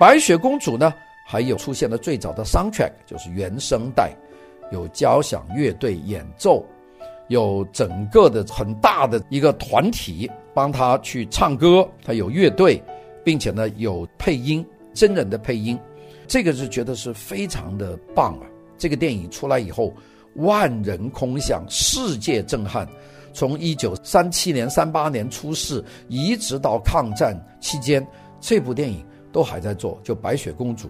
白雪公主呢，还有出现了最早的 soundtrack，就是原声带，有交响乐队演奏，有整个的很大的一个团体帮她去唱歌，她有乐队，并且呢有配音，真人的配音，这个是觉得是非常的棒啊！这个电影出来以后，万人空巷，世界震撼。从一九三七年、三八年出世，一直到抗战期间，这部电影都还在做。就《白雪公主》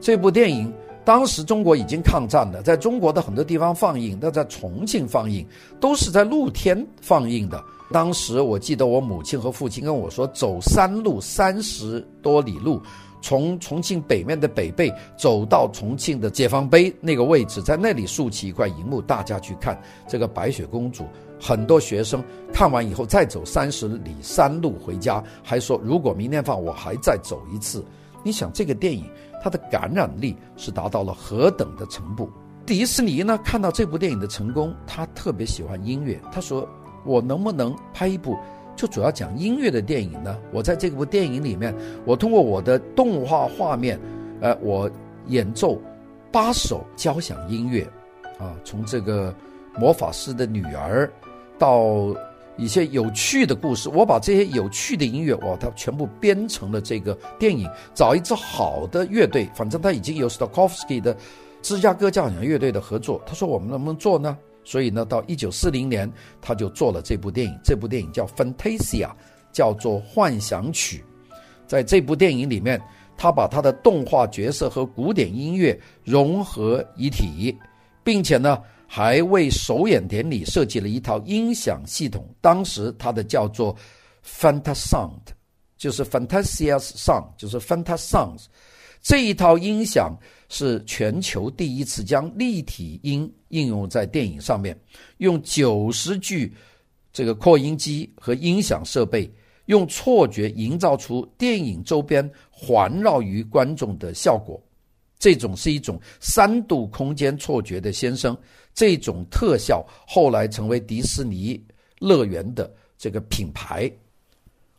这部电影，当时中国已经抗战了，在中国的很多地方放映，那在重庆放映，都是在露天放映的。当时我记得我母亲和父亲跟我说，走山路三十多里路。从重庆北面的北碚走到重庆的解放碑那个位置，在那里竖起一块荧幕，大家去看这个白雪公主。很多学生看完以后再走三十里山路回家，还说如果明天放我还再走一次。你想这个电影它的感染力是达到了何等的程度？迪士尼呢，看到这部电影的成功，他特别喜欢音乐，他说我能不能拍一部？就主要讲音乐的电影呢，我在这部电影里面，我通过我的动画画面，呃，我演奏八首交响音乐，啊，从这个魔法师的女儿到一些有趣的故事，我把这些有趣的音乐，哇，它全部编成了这个电影。找一支好的乐队，反正他已经有 Stokowski 的芝加哥交响乐队的合作，他说我们能不能做呢？所以呢，到一九四零年，他就做了这部电影。这部电影叫《Fantasia》，叫做《幻想曲》。在这部电影里面，他把他的动画角色和古典音乐融合一体，并且呢，还为首演典礼设计了一套音响系统。当时它的叫做 Fantasound，就是 Fantasia's Sound，就是 Fantasounds。这一套音响是全球第一次将立体音应用在电影上面，用九十具这个扩音机和音响设备，用错觉营造出电影周边环绕于观众的效果。这种是一种三度空间错觉的先生，这种特效后来成为迪士尼乐园的这个品牌。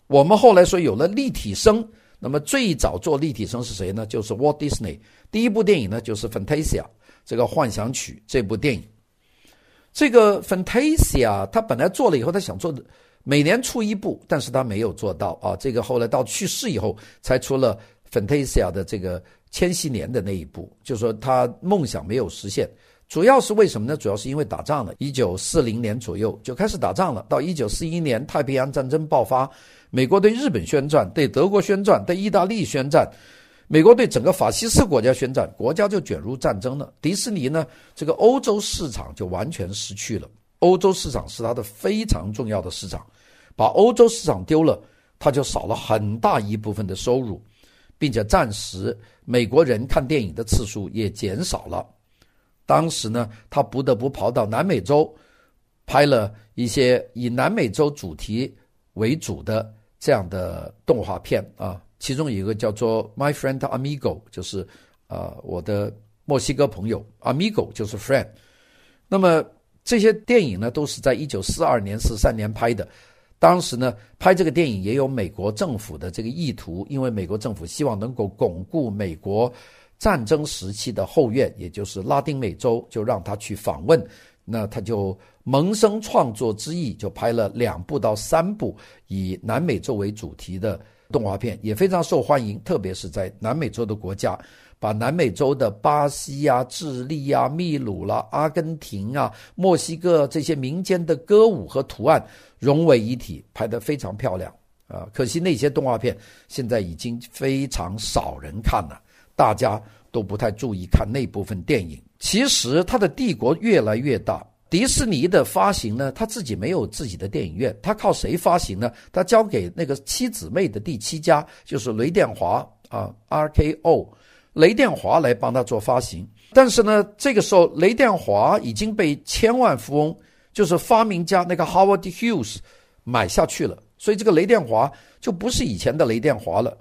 我们后来说有了立体声。那么最早做立体声是谁呢？就是 Walt Disney。第一部电影呢，就是《Fantasia》这个幻想曲这部电影。这个《Fantasia》他本来做了以后，他想做的每年出一部，但是他没有做到啊。这个后来到去世以后，才出了《Fantasia》的这个千禧年的那一部，就是说他梦想没有实现。主要是为什么呢？主要是因为打仗了。一九四零年左右就开始打仗了，到一九四一年太平洋战争爆发。美国对日本宣战，对德国宣战，对意大利宣战，美国对整个法西斯国家宣战，国家就卷入战争了。迪士尼呢，这个欧洲市场就完全失去了。欧洲市场是它的非常重要的市场，把欧洲市场丢了，它就少了很大一部分的收入，并且暂时美国人看电影的次数也减少了。当时呢，他不得不跑到南美洲，拍了一些以南美洲主题为主的。这样的动画片啊，其中有一个叫做《My Friend Amigo》，就是啊，我的墨西哥朋友，Amigo 就是 friend。那么这些电影呢，都是在一九四二年、四三年拍的。当时呢，拍这个电影也有美国政府的这个意图，因为美国政府希望能够巩固美国战争时期的后院，也就是拉丁美洲，就让他去访问。那他就萌生创作之意，就拍了两部到三部以南美洲为主题的动画片，也非常受欢迎。特别是在南美洲的国家，把南美洲的巴西呀、啊、智利呀、啊、秘鲁啦、阿根廷啊、墨西哥这些民间的歌舞和图案融为一体，拍得非常漂亮啊。可惜那些动画片现在已经非常少人看了，大家都不太注意看那部分电影。其实他的帝国越来越大。迪士尼的发行呢，他自己没有自己的电影院，他靠谁发行呢？他交给那个七姊妹的第七家，就是雷电华啊，RKO，雷电华来帮他做发行。但是呢，这个时候雷电华已经被千万富翁，就是发明家那个 Howard Hughes 买下去了，所以这个雷电华就不是以前的雷电华了。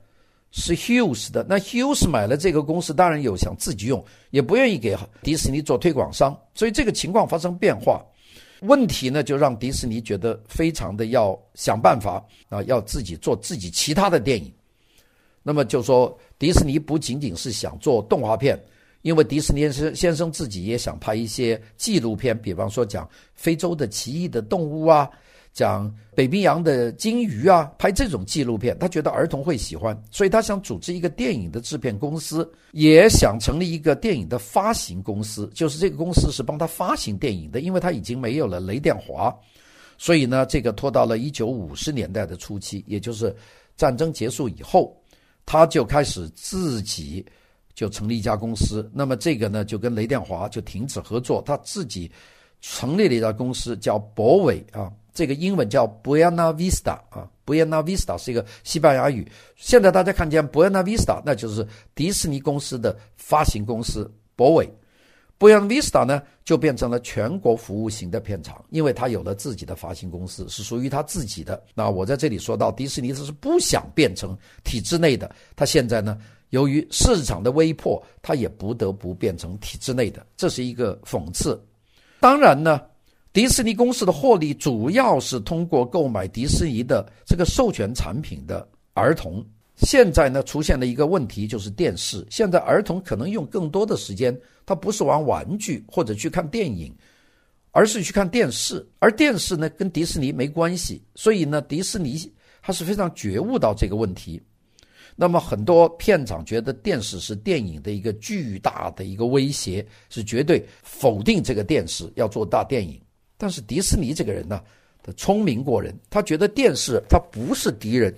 是 Hughes 的，那 Hughes 买了这个公司，当然有想自己用，也不愿意给迪士尼做推广商，所以这个情况发生变化，问题呢就让迪士尼觉得非常的要想办法啊，要自己做自己其他的电影。那么就说迪士尼不仅仅是想做动画片，因为迪士尼先生先生自己也想拍一些纪录片，比方说讲非洲的奇异的动物啊。讲北冰洋的鲸鱼啊，拍这种纪录片，他觉得儿童会喜欢，所以他想组织一个电影的制片公司，也想成立一个电影的发行公司，就是这个公司是帮他发行电影的，因为他已经没有了雷电华，所以呢，这个拖到了一九五十年代的初期，也就是战争结束以后，他就开始自己就成立一家公司，那么这个呢，就跟雷电华就停止合作，他自己成立了一家公司叫博伟啊。这个英文叫 Buena Vista 啊，Buena Vista 是一个西班牙语。现在大家看见 Buena Vista，那就是迪士尼公司的发行公司博伟。Buena Vista 呢，就变成了全国服务型的片场，因为它有了自己的发行公司，是属于它自己的。那我在这里说到，迪士尼是不想变成体制内的，它现在呢，由于市场的威迫，它也不得不变成体制内的，这是一个讽刺。当然呢。迪士尼公司的获利主要是通过购买迪士尼的这个授权产品的儿童。现在呢，出现了一个问题，就是电视。现在儿童可能用更多的时间，他不是玩玩具或者去看电影，而是去看电视。而电视呢，跟迪士尼没关系，所以呢，迪士尼还是非常觉悟到这个问题。那么很多片场觉得电视是电影的一个巨大的一个威胁，是绝对否定这个电视要做大电影。但是迪士尼这个人呢，他聪明过人，他觉得电视他不是敌人，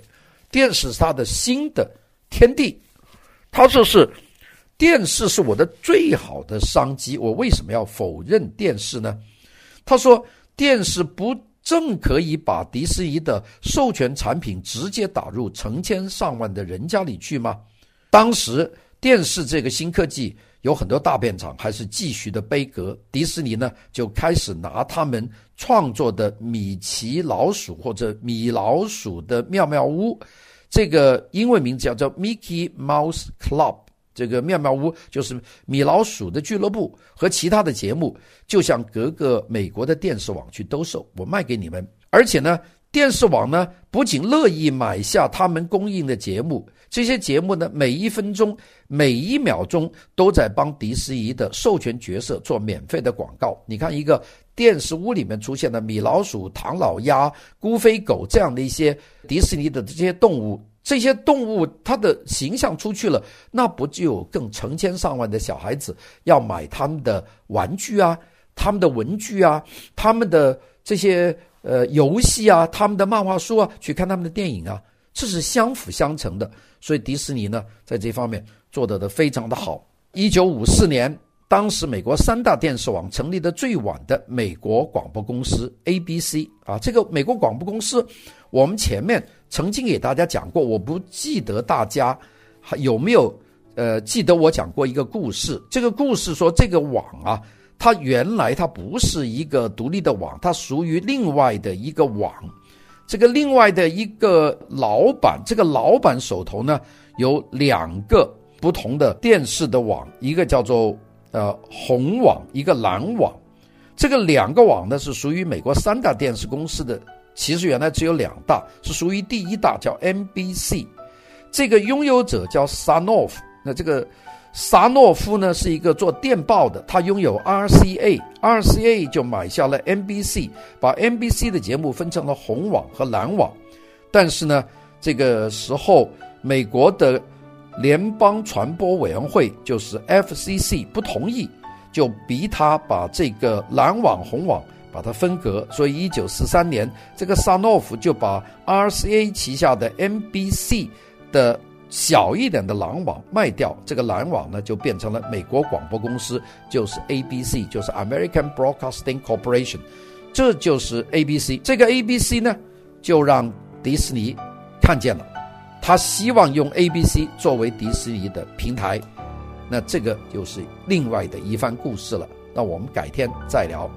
电视是他的新的天地。他说是电视是我的最好的商机，我为什么要否认电视呢？他说电视不正可以把迪士尼的授权产品直接打入成千上万的人家里去吗？当时电视这个新科技。有很多大片场还是继续的悲歌，迪士尼呢就开始拿他们创作的米奇老鼠或者米老鼠的妙妙屋，这个英文名字叫做 Mickey Mouse Club，这个妙妙屋就是米老鼠的俱乐部和其他的节目，就向各个美国的电视网去兜售，我卖给你们，而且呢。电视网呢，不仅乐意买下他们供应的节目，这些节目呢，每一分钟、每一秒钟都在帮迪士尼的授权角色做免费的广告。你看，一个电视屋里面出现的米老鼠、唐老鸭、孤飞狗这样的一些迪士尼的这些动物，这些动物它的形象出去了，那不就有更成千上万的小孩子要买他们的玩具啊、他们的文具啊、他们的这些。呃，游戏啊，他们的漫画书啊，去看他们的电影啊，这是相辅相成的。所以迪士尼呢，在这方面做得的非常的好。一九五四年，当时美国三大电视网成立的最晚的美国广播公司 ABC 啊，这个美国广播公司，我们前面曾经给大家讲过，我不记得大家还有没有呃记得我讲过一个故事。这个故事说这个网啊。它原来它不是一个独立的网，它属于另外的一个网。这个另外的一个老板，这个老板手头呢有两个不同的电视的网，一个叫做呃红网，一个蓝网。这个两个网呢是属于美国三大电视公司的，其实原来只有两大，是属于第一大叫 NBC。这个拥有者叫 Sanoff，那这个。萨诺夫呢是一个做电报的，他拥有 RCA，RCA 就买下了 NBC，把 NBC 的节目分成了红网和蓝网。但是呢，这个时候美国的联邦传播委员会就是 FCC 不同意，就逼他把这个蓝网红网把它分隔。所以一九四三年，这个萨诺夫就把 RCA 旗下的 NBC 的。小一点的蓝网卖掉，这个蓝网呢就变成了美国广播公司，就是 ABC，就是 American Broadcasting Corporation，这就是 ABC。这个 ABC 呢，就让迪士尼看见了，他希望用 ABC 作为迪士尼的平台，那这个就是另外的一番故事了。那我们改天再聊。